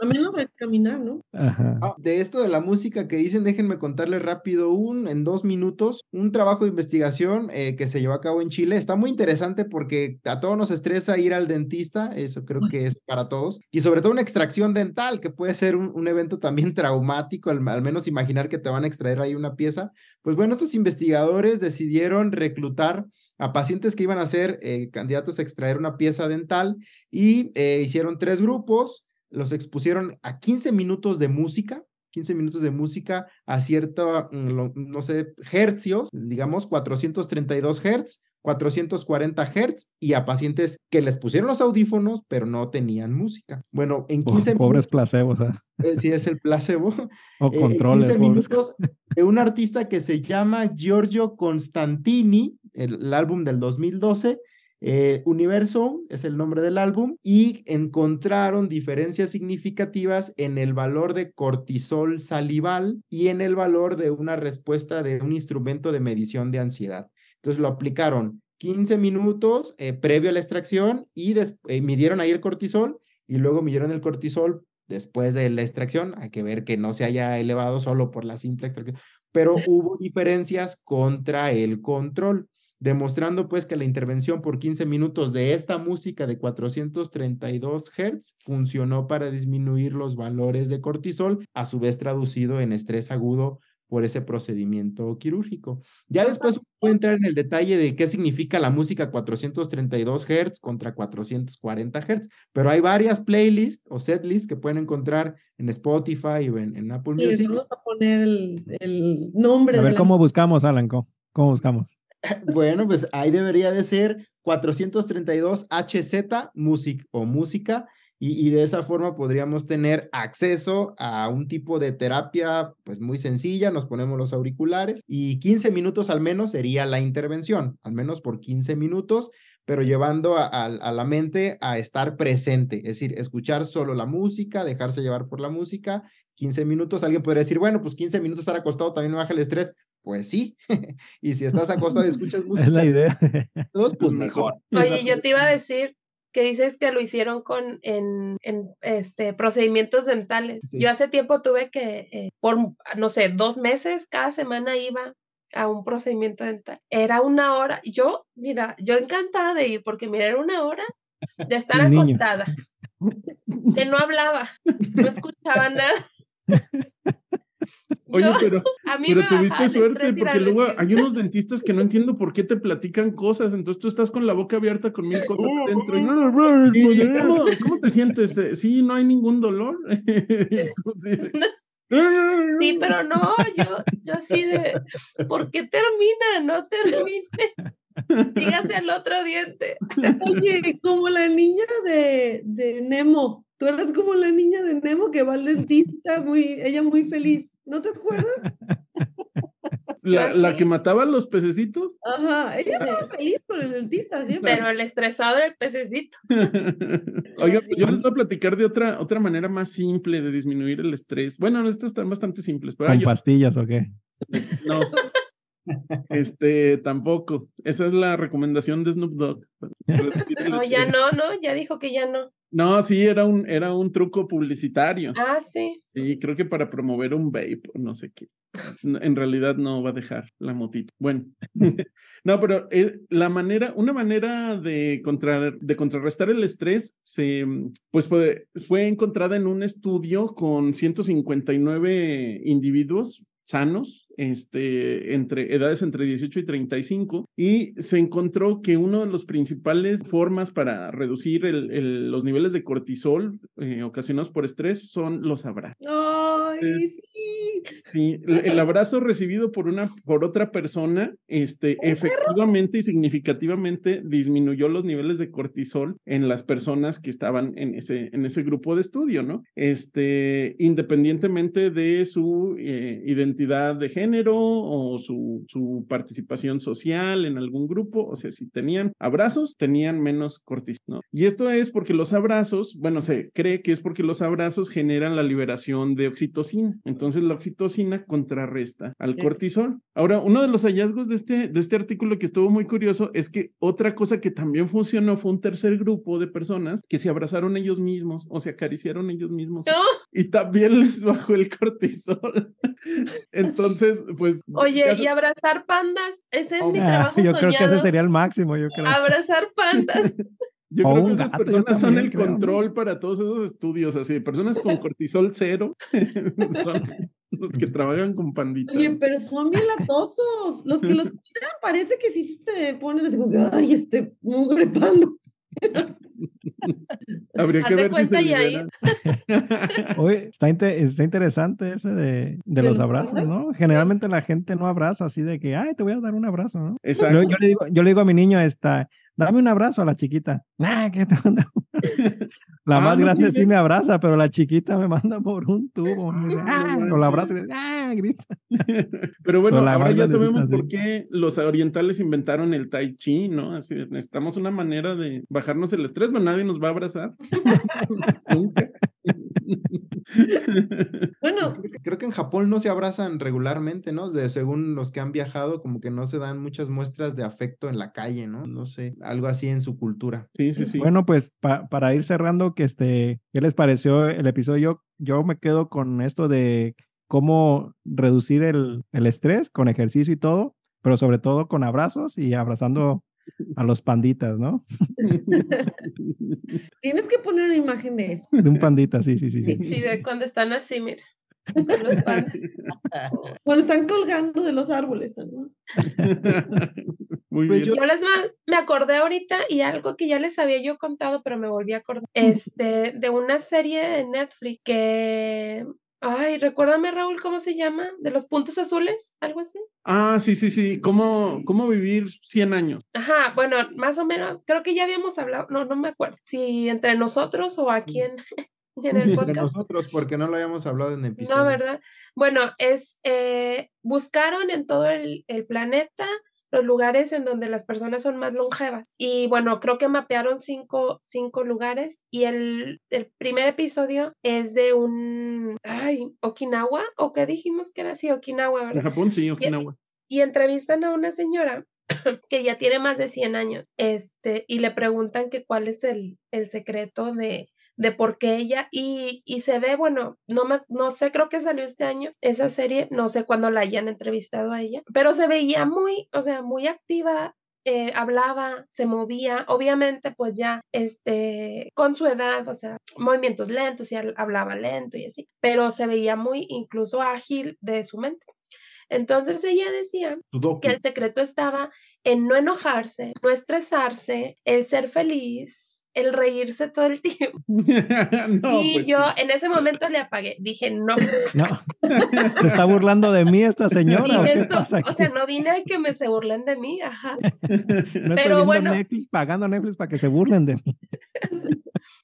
Al menos, de caminar, ¿no? Ah, de esto de la música que dicen, déjenme contarles rápido un, en dos minutos, un trabajo de investigación eh, que se llevó a cabo en Chile. Está muy interesante porque a todos nos estresa ir al dentista, eso creo que es para todos, y sobre todo una extracción dental, que puede ser un, evento también traumático, al, al menos imaginar que te van a extraer ahí una pieza. Pues bueno, estos investigadores decidieron reclutar a pacientes que iban a ser eh, candidatos a extraer una pieza dental y eh, hicieron tres grupos, los expusieron a 15 minutos de música, 15 minutos de música a cierto, mm, no sé, hercios, digamos 432 hertz, 440 hertz y a pacientes que les pusieron los audífonos pero no tenían música. Bueno, en 15 Pobres placebos. ¿eh? ¿eh? sí, es el placebo. O controles. 15 minutos de un artista que se llama Giorgio Constantini, el, álbum del 2012. Eh, Universo es el nombre del álbum y encontraron diferencias significativas en el valor de cortisol salival y en el valor de una respuesta de un instrumento de medición de ansiedad. Entonces lo aplicaron 15 minutos eh, previo a la extracción y eh, midieron ahí el cortisol y luego midieron el cortisol después de la extracción. Hay que ver que no se haya elevado solo por la simple extracción, pero hubo diferencias contra el control demostrando pues que la intervención por 15 minutos de esta música de 432 Hz funcionó para disminuir los valores de cortisol, a su vez traducido en estrés agudo por ese procedimiento quirúrgico. Ya después puedo entrar en el detalle de qué significa la música 432 Hz contra 440 Hz, pero hay varias playlists o setlists que pueden encontrar en Spotify o en, Apple Music. Vamos a poner el, nombre. A ver, ¿cómo buscamos, Alan? ¿Cómo buscamos? Bueno, pues ahí debería de ser 432 HZ Music o música y, de esa forma podríamos tener acceso a un tipo de terapia pues muy sencilla, nos ponemos los auriculares y 15 minutos al menos sería la intervención, al menos por 15 minutos, pero llevando a, la mente a estar presente, es decir, escuchar solo la música, dejarse llevar por la música, 15 minutos, alguien podría decir, bueno, pues 15 minutos estar acostado también me baja el estrés, pues sí. y si estás acostado y escuchas música. Es la idea. Todos, pues mejor. Oye, yo te iba a decir que dices que lo hicieron con en, en este procedimientos dentales. Yo hace tiempo tuve que eh, por no sé, dos meses cada semana iba a un procedimiento dental. Era una hora. Yo, mira, yo encantada de ir porque mira, era una hora de estar acostada. Que no hablaba, no escuchaba nada. Oye, pero, pero tuviste suerte porque luego hay unos dentistas que no entiendo por qué te platican cosas, entonces tú estás con la boca abierta con mil cosas dentro. ¿cómo, te sientes? Sí, no hay ningún dolor. Sí, pero no, yo, yo así de, ¿por qué termina? No termine. Sígase el otro diente. Oye, como la niña de, de Nemo. Tú eres como la niña de Nemo que va al dentista, muy, ella muy feliz. ¿No te acuerdas? La, la que mataba a los pececitos. Ajá, ella estaba feliz con el dentista siempre. Pero el estresado era el pececito. Oiga, pues yo les voy a platicar de otra, otra manera más simple de disminuir el estrés. Bueno, estas están bastante simples. Pero ¿Con yo- pastillas o qué? No. Este, tampoco. Esa es la recomendación de Snoop Dogg. No, ya no, no, ya dijo que ya no. No, sí, era un, era un truco publicitario. Ah, sí. Sí, creo que para promover un vape o no sé qué. En realidad no va a dejar la motita. Bueno, no, pero eh, la manera, una manera de, contra, de contrarrestar el estrés se, mm, pues fue, fue encontrada en un estudio con 159 individuos sanos, este, entre edades entre 18 y 35, y se encontró que una de las principales formas para reducir los niveles de cortisol eh, ocasionados por estrés son los abrazos. Ay, Es- sí. Sí, el abrazo recibido por una, por otra persona, este, efectivamente y significativamente disminuyó los niveles de cortisol en las personas que estaban en ese, en ese grupo de estudio, ¿no? Este, independientemente de su eh, identidad de género o su, su participación social en algún grupo, o sea, si tenían abrazos, tenían menos cortisol, ¿no? Y esto es porque los abrazos, bueno, se cree que es porque los abrazos generan la liberación de oxitocina. Entonces la oxitocina contrarresta al Sí. cortisol. Ahora, uno de los hallazgos de este, de este artículo que estuvo muy curioso es que otra cosa que también funcionó fue un tercer grupo de personas que se abrazaron ellos mismos o se acariciaron ellos mismos No. y también les bajó el cortisol. Entonces, pues... Oye, caso- y abrazar pandas, ese es mi Ah, trabajo yo creo que ese sería el máximo, yo creo. Abrazar pandas. Yo O creo que esas gato, personas son el control para todos esos estudios, así, personas con cortisol cero son los que trabajan con panditas. Oye, pero son bien latosos. Los que los cuidan parece que sí se ponen así como que, ay, este mugre panda. Habría que ver si se. Oye, está, inte- está interesante ese de, de ¿De los abrazos? ¿no? Generalmente la gente no abraza así de que, ay, te voy a dar un abrazo, ¿no? Exacto. Yo, le digo, yo le digo a mi niño, esta, dame un abrazo a la chiquita. Ah, ¿qué te manda? La Ah, más no grande sí me abraza, pero la chiquita me manda por un tubo. Me dice, Ah, ah, no o la y dice, ah, grita. Pero bueno, Pero la ahora ya sabemos por qué los orientales inventaron el tai chi, ¿no? Así necesitamos una manera de bajarnos el estrés, pero nadie nos va a abrazar. Nunca. Bueno, Creo que- en Japón no se abrazan regularmente, ¿no? De, según los que han viajado, como que no se dan muchas muestras de afecto en la calle, ¿no? No sé, algo así en su cultura. Sí, sí, sí. Bueno, pues pa- para ir cerrando, que este, ¿qué les pareció el episodio? Yo me quedo con esto de cómo reducir el, el estrés con ejercicio y todo, pero sobre todo con abrazos y abrazando a los panditas, ¿no? tienes que poner una imagen de eso. De un pandita, sí, sí, sí. sí. Sí, de cuando están así, mira. Con los pandas. Cuando están colgando de los árboles también. Muy Pues bien. Yo les ma- me acordé ahorita y algo que ya les había yo contado, pero me volví a acordar. Este, de una serie de Netflix que. Ay, recuérdame, Raúl, ¿cómo se llama? ¿De los puntos azules? ¿Algo así? Ah, sí, sí, sí. ¿Cómo, cómo vivir 100 años? Ajá, bueno, más o menos, creo que ya habíamos hablado, no, no me acuerdo, si entre nosotros o aquí en, en el podcast. nosotros, porque no lo habíamos hablado en episodio. No, ¿verdad? Bueno, es, eh, buscaron en todo el, el planeta los lugares en donde las personas son más longevas. Y bueno, creo que mapearon cinco, cinco lugares y el, el primer episodio es de un, ay, Okinawa, ¿o qué dijimos que era así? Okinawa, En ¿verdad? Japón, sí, Okinawa. y entrevistan a una señora que ya tiene más de 100 años, este, y le preguntan que cuál es el, el secreto de, de por qué ella, y, y se ve, bueno, no, me, no sé, creo que salió este año esa serie, no sé cuándo la hayan entrevistado a ella, pero se veía muy, o sea, muy activa, eh, hablaba, se movía, obviamente pues ya este, con su edad, o sea, movimientos lentos y hab- hablaba lento y así, pero se veía muy incluso ágil de su mente. Entonces ella decía que el secreto estaba en no enojarse, no estresarse, el ser feliz, el reírse todo el tiempo. no, y pues, yo en ese momento le apagué, dije, no, No. ¿Se está burlando de mí esta señora? o esto, o sea, no vine a que me se burlen de mí, ajá. No pero bueno. Netflix, pagando Netflix para que se burlen de mí.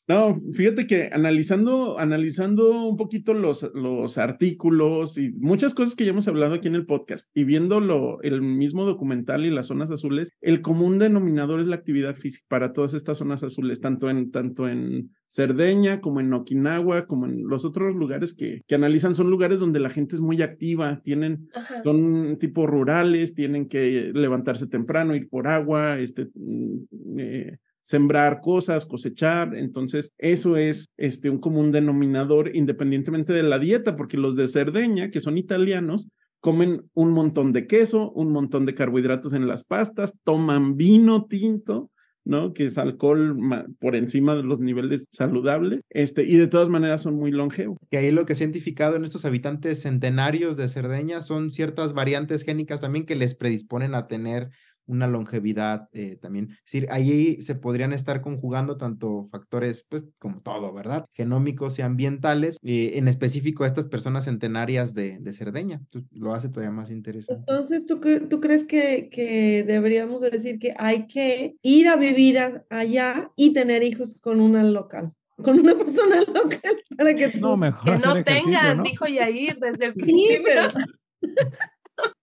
No, fíjate que analizando, analizando un poquito los, los artículos y muchas cosas que ya hemos hablado aquí en el podcast y viendo el mismo documental y las zonas azules, el común denominador es la actividad física para todas estas zonas azules, tanto en, tanto en Cerdeña como en Okinawa, como en los otros lugares que, que analizan, son lugares donde la gente es muy activa, tienen, son tipo rurales, tienen que levantarse temprano, ir por agua, este, mm, eh, sembrar cosas, cosechar. Entonces, eso es este, un común denominador independientemente de la dieta, porque los de Cerdeña, que son italianos, comen un montón de queso, un montón de carbohidratos en las pastas, toman vino tinto, ¿no? Que es alcohol por encima de los niveles saludables, este, y de todas maneras son muy longevos. Y ahí lo que se ha identificado en estos habitantes centenarios de Cerdeña son ciertas variantes génicas también que les predisponen a tener una longevidad eh, también. Es decir, ahí se podrían estar conjugando tanto factores, pues como todo, ¿verdad? Genómicos y ambientales, eh, en específico a estas personas centenarias de, de Cerdeña. Lo hace todavía más interesante. Entonces, ¿tú, tú crees que, que deberíamos decir que hay que ir a vivir allá y tener hijos con una local? con una persona local para que no mejor que no tengan dijo Yair desde el principio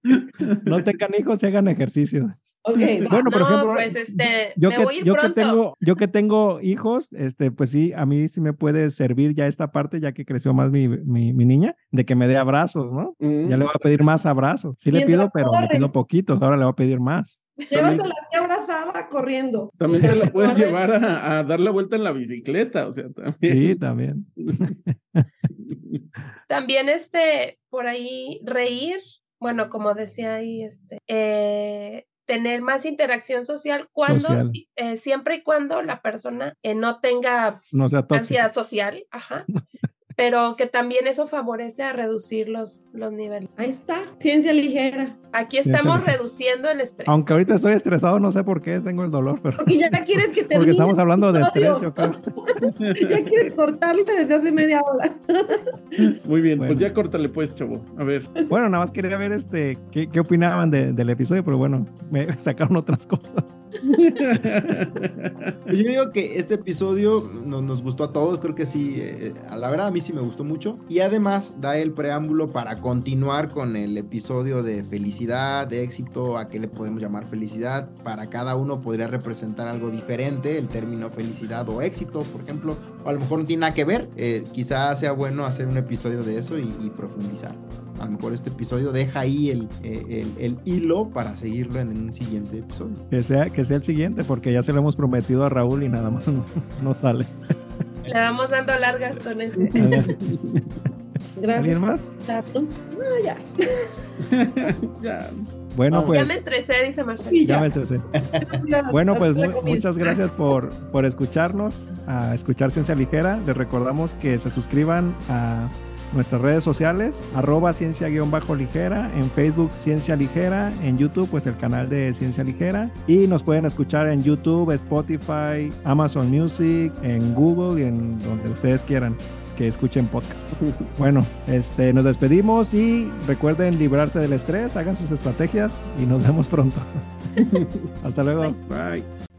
no tengan hijos y hagan ejercicio bueno, por ejemplo, pues este, yo, que, yo que, tengo, yo que tengo hijos, este, pues sí, a mí sí me puede servir ya esta parte, ya que creció más mi, mi, niña, de que me dé abrazos, ¿no? Ya le voy a mm. pedir más abrazos. Sí le pido, pero le pido poquitos, ahora le voy a pedir más. Llévatela así abrazada corriendo. También te la puedes llevar a, a, dar la vuelta en la bicicleta, o sea, también. Sí, también. también este, por ahí, reír, bueno, como decía ahí, este, eh, tener más interacción social cuando, eh, siempre y cuando la persona eh, no tenga ansiedad social, ajá. Pero que también eso favorece a reducir los, los niveles. Ahí está, ciencia ligera. Aquí estamos reduciendo el estrés. Aunque ahorita estoy estresado, no sé por qué tengo el dolor, pero... Porque ya quieres que termine Porque estamos hablando de estrés, yo creo. ya quieres cortarle desde hace media hora. Muy bien, pues ya córtale pues, chavo. A ver. Bueno, nada más quería ver este qué, qué opinaban del episodio, pero bueno, me sacaron otras cosas. Yo digo que este episodio nos, gustó a todos, creo que sí, eh, a la verdad a mí sí me gustó mucho. Y además da el preámbulo para continuar con el episodio de felicidad, de éxito, a qué le podemos llamar felicidad. Para cada uno podría representar algo diferente, el término felicidad o éxito, por ejemplo, o a lo mejor no tiene nada que ver. Eh, quizás sea bueno hacer un episodio de eso y, profundizar. A lo mejor este episodio deja ahí el, eh, el, hilo para seguirlo en, un siguiente episodio. Que sea, que sea el siguiente, porque ya se lo hemos prometido a Raúl y nada más no, sale. Le vamos dando largas con ese. Gracias. ¿Alguien más? No, ya. ya. Bueno, pues. Ya me estresé, dice Marcelo. ya. me estresé. bueno, pues muchas gracias por, por escucharnos, a escuchar Ciencia Ligera. Les recordamos que se suscriban a nuestras redes sociales, arroba ciencia-ligera, en Facebook Ciencia Ligera, en YouTube pues el canal de Ciencia Ligera y nos pueden escuchar en YouTube, Spotify, Amazon Music, en Google y en donde ustedes quieran que escuchen podcast. Bueno, este, nos despedimos y recuerden librarse del estrés, hagan sus estrategias y nos vemos pronto. Hasta luego. Bye.